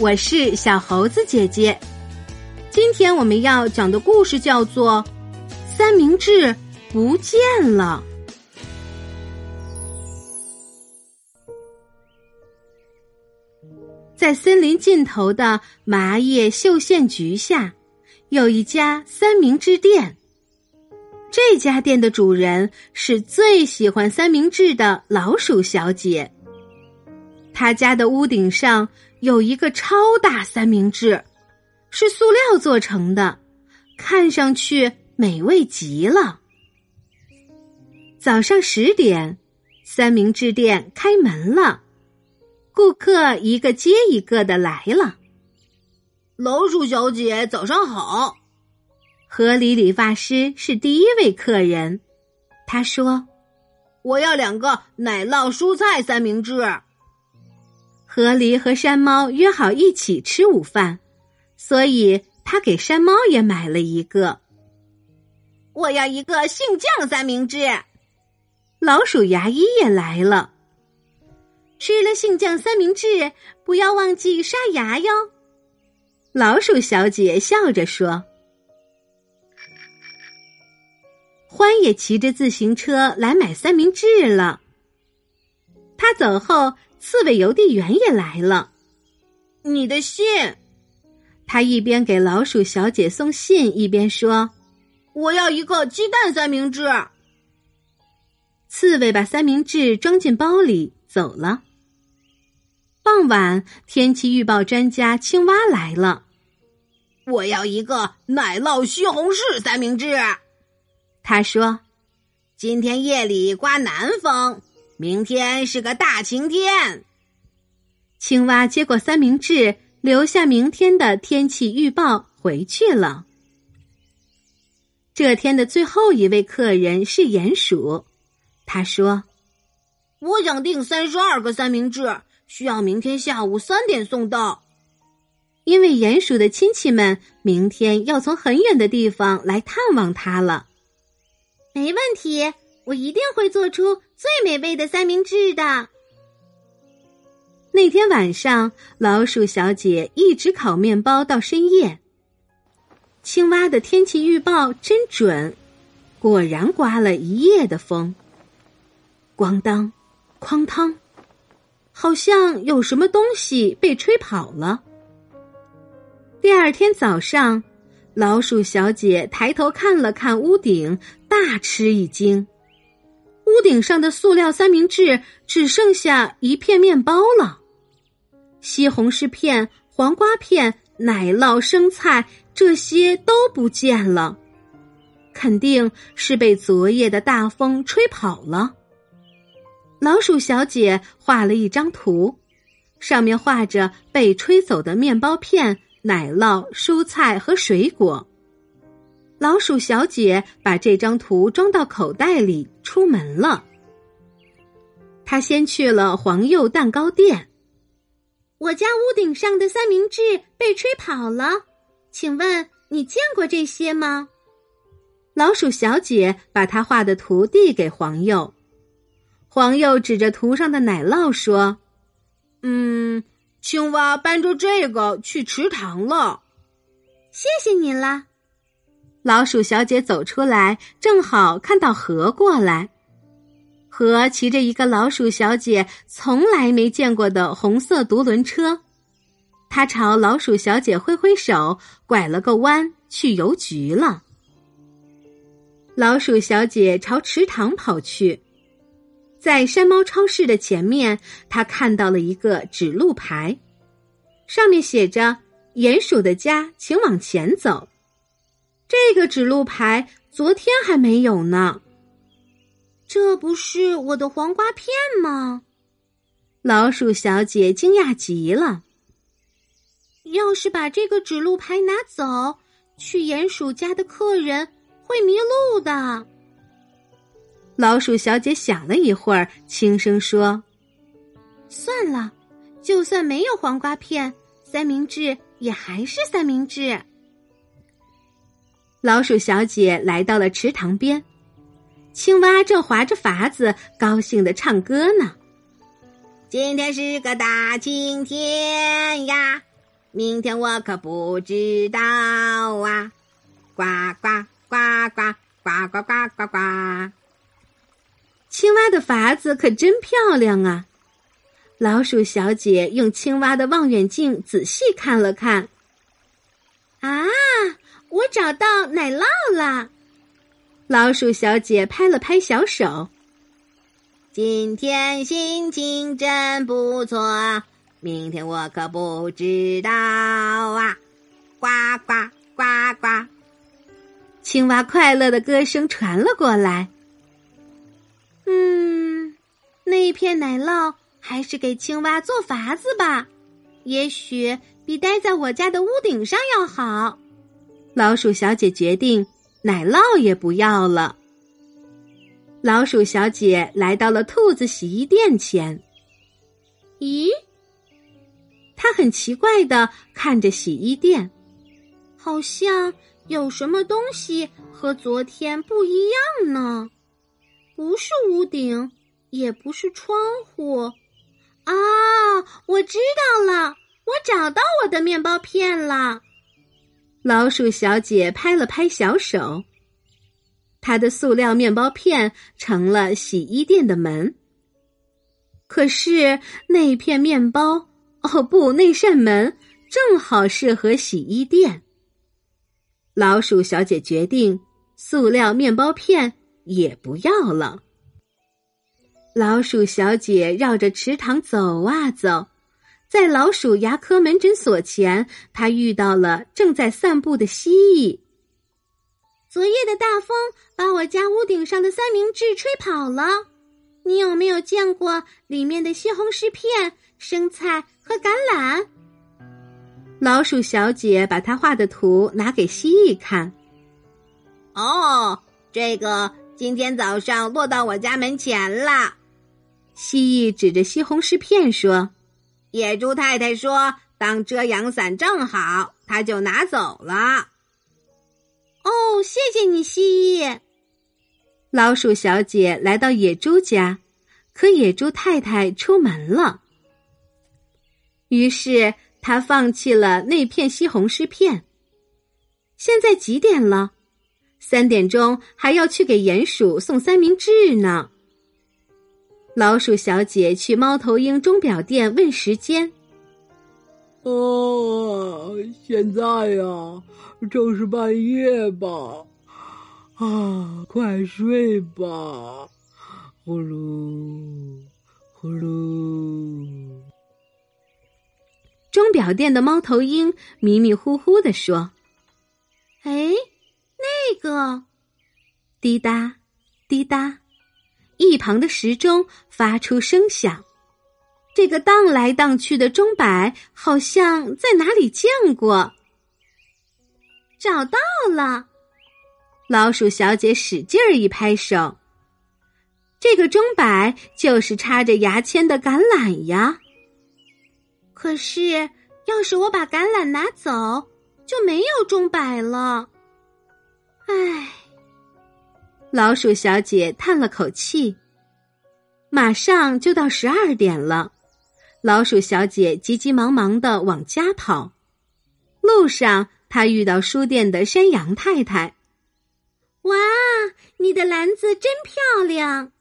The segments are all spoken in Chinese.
我是小猴子姐姐。今天我们要讲的故事叫做《三明治不见了》。在森林尽头的麻叶绣线菊下，有一家三明治店。这家店的主人是最喜欢三明治的老鼠小姐。他家的屋顶上有一个超大三明治，是塑料做成的，看上去美味极了。早上十点，三明治店开门了。顾客一个接一个的来了。老鼠小姐，早上好。河里理发师是第一位客人，他说：“我要两个奶酪蔬菜三明治。”河狸和山猫约好一起吃午饭，所以他给山猫也买了一个。我要一个杏酱三明治。老鼠牙医也来了。吃了杏酱三明治，不要忘记刷牙哟。老鼠小姐笑着说。欢也骑着自行车来买三明治了。他走后，刺猬邮递员也来了。你的信。他一边给老鼠小姐送信，一边说：“我要一个鸡蛋三明治。”刺猬把三明治装进包里走了。傍晚，天气预报专家青蛙来了。我要一个奶酪西红柿三明治。他说：“今天夜里刮南风，明天是个大晴天。”青蛙接过三明治，留下明天的天气预报，回去了。这天的最后一位客人是鼹鼠，他说：“我想订三十二个三明治。”需要明天下午三点送到，因为鼹鼠的亲戚们明天要从很远的地方来探望他了。没问题，我一定会做出最美味的三明治的。那天晚上，老鼠小姐一直烤面包到深夜。青蛙的天气预报真准，果然刮了一夜的风。咣当，哐当。好像有什么东西被吹跑了。第二天早上，老鼠小姐抬头看了看屋顶，大吃一惊：屋顶上的塑料三明治只剩下一片面包了，西红柿片、黄瓜片、奶酪、生菜这些都不见了，肯定是被昨夜的大风吹跑了。老鼠小姐画了一张图，上面画着被吹走的面包片、奶酪、蔬菜和水果。老鼠小姐把这张图装到口袋里，出门了。她先去了黄釉蛋糕店。我家屋顶上的三明治被吹跑了，请问你见过这些吗？老鼠小姐把她画的图递给黄釉。黄釉指着图上的奶酪说：“嗯，青蛙搬着这个去池塘了。谢谢你了。”老鼠小姐走出来，正好看到河过来。河骑着一个老鼠小姐从来没见过的红色独轮车，他朝老鼠小姐挥挥手，拐了个弯去邮局了。老鼠小姐朝池塘跑去。在山猫超市的前面，她看到了一个指路牌，上面写着“鼹鼠的家，请往前走”。这个指路牌昨天还没有呢。这不是我的黄瓜片吗？老鼠小姐惊讶极了。要是把这个指路牌拿走，去鼹鼠家的客人会迷路的。老鼠小姐想了一会儿，轻声说：“算了，就算没有黄瓜片，三明治也还是三明治。”老鼠小姐来到了池塘边，青蛙正划着筏子，高兴的唱歌呢。今天是个大晴天呀，明天我可不知道啊！呱呱呱呱呱呱呱呱呱！青蛙的筏子可真漂亮啊！老鼠小姐用青蛙的望远镜仔细看了看。啊，我找到奶酪了！老鼠小姐拍了拍小手。今天心情真不错。明天我可不知道啊！呱呱呱呱！青蛙快乐的歌声传了过来。嗯，那一片奶酪还是给青蛙做法子吧，也许比待在我家的屋顶上要好。老鼠小姐决定，奶酪也不要了。老鼠小姐来到了兔子洗衣店前。咦？他很奇怪的看着洗衣店，好像有什么东西和昨天不一样呢？不是屋顶，也不是窗户。啊，我知道了，我找到我的面包片了。老鼠小姐拍了拍小手，她的塑料面包片成了洗衣店的门。可是那片面包。哦不，那扇门正好适合洗衣店。老鼠小姐决定，塑料面包片也不要了。老鼠小姐绕着池塘走啊走，在老鼠牙科门诊所前，他遇到了正在散步的蜥蜴。昨夜的大风把我家屋顶上的三明治吹跑了。你有没有见过里面的西红柿片？生菜和橄榄。老鼠小姐把她画的图拿给蜥蜴看。哦，这个今天早上落到我家门前了。蜥蜴指着西红柿片说：“野猪太太说当遮阳伞正好，她就拿走了。”哦，谢谢你，蜥蜴。老鼠小姐来到野猪家，可野猪太太出门了。于是他放弃了那片西红柿片。现在几点了？三点钟还要去给鼹鼠送三明治呢。老鼠小姐去猫头鹰钟表店问时间。哦，现在呀，正是半夜吧？啊，快睡吧，呼噜，呼噜。钟表店的猫头鹰迷迷糊糊的说：“哎，那个，滴答，滴答，一旁的时钟发出声响。这个荡来荡去的钟摆好像在哪里见过。找到了，老鼠小姐使劲儿一拍手。这个钟摆就是插着牙签的橄榄呀。”可是，要是我把橄榄拿走，就没有钟摆了。唉，老鼠小姐叹了口气。马上就到十二点了，老鼠小姐急急忙忙的往家跑。路上，她遇到书店的山羊太太。哇，你的篮子真漂亮！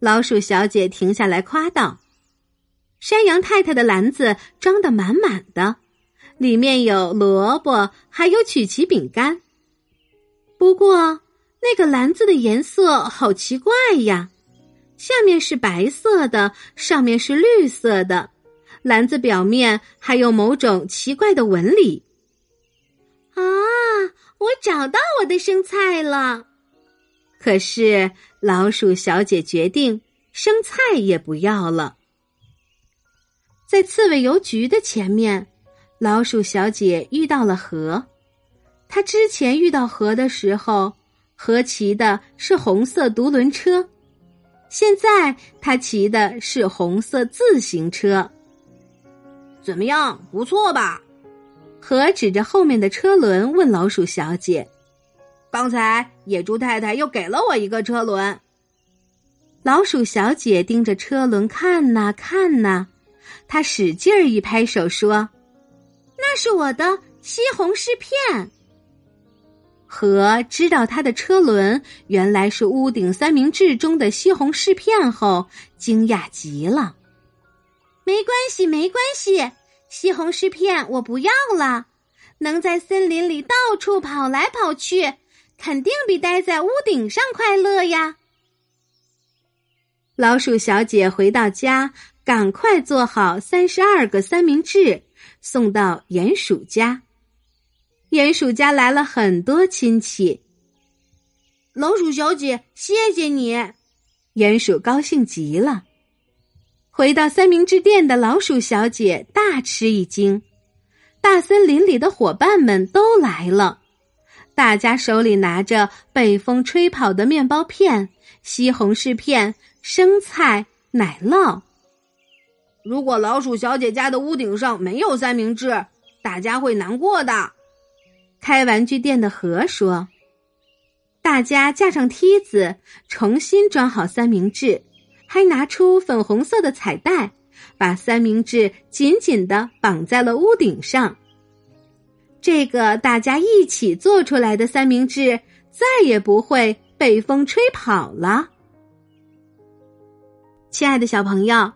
老鼠小姐停下来夸道。山羊太太的篮子装得满满的，里面有萝卜，还有曲奇饼干。不过，那个篮子的颜色好奇怪呀，下面是白色的，上面是绿色的，篮子表面还有某种奇怪的纹理。啊，我找到我的生菜了！可是老鼠小姐决定，生菜也不要了。在刺猬邮局的前面，老鼠小姐遇到了河。她之前遇到河的时候，和骑的是红色独轮车，现在他骑的是红色自行车。怎么样？不错吧？和指着后面的车轮问老鼠小姐：“刚才野猪太太又给了我一个车轮。”老鼠小姐盯着车轮看呐看呐。她使劲儿一拍手说：“那是我的西红柿片。和知道他的车轮原来是屋顶三明治中的西红柿片后，惊讶极了。没关系，没关系，西红柿片我不要了。能在森林里到处跑来跑去，肯定比待在屋顶上快乐呀。老鼠小姐回到家，赶快做好三十二个三明治，送到鼹鼠家。鼹鼠家来了很多亲戚。老鼠小姐，谢谢你！鼹鼠高兴极了。回到三明治店的老鼠小姐大吃一惊。大森林里的伙伴们都来了，大家手里拿着被风吹跑的面包片、西红柿片、生菜、奶酪。如果老鼠小姐家的屋顶上没有三明治，大家会难过的。开玩具店的河说：“大家架上梯子，重新装好三明治，还拿出粉红色的彩带，把三明治紧紧的绑在了屋顶上。这个大家一起做出来的三明治，再也不会被风吹跑了。”亲爱的小朋友，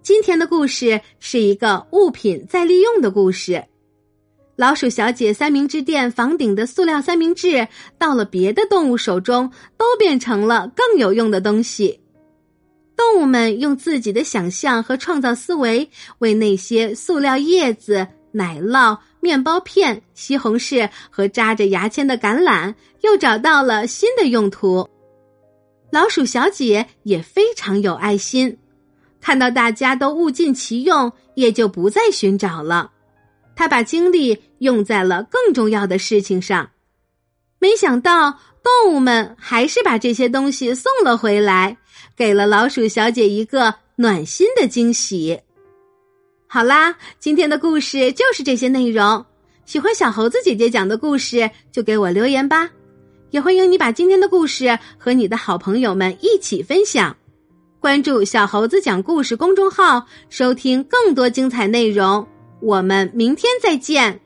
今天的故事是一个物品再利用的故事。老鼠小姐三明治店房顶的塑料三明治，到了别的动物手中，都变成了更有用的东西。动物们用自己的想象和创造思维，为那些塑料叶子、奶酪、面包片、西红柿和扎着牙签的橄榄，又找到了新的用途。老鼠小姐也非常有爱心，看到大家都物尽其用，也就不再寻找了。他把精力用在了更重要的事情上，没想到动物们还是把这些东西送了回来，给了老鼠小姐一个暖心的惊喜。好啦，今天的故事就是这些内容。喜欢小猴子姐姐讲的故事，就给我留言吧。也欢迎你把今天的故事和你的好朋友们一起分享。关注“小猴子讲故事”公众号，收听更多精彩内容。我们明天再见。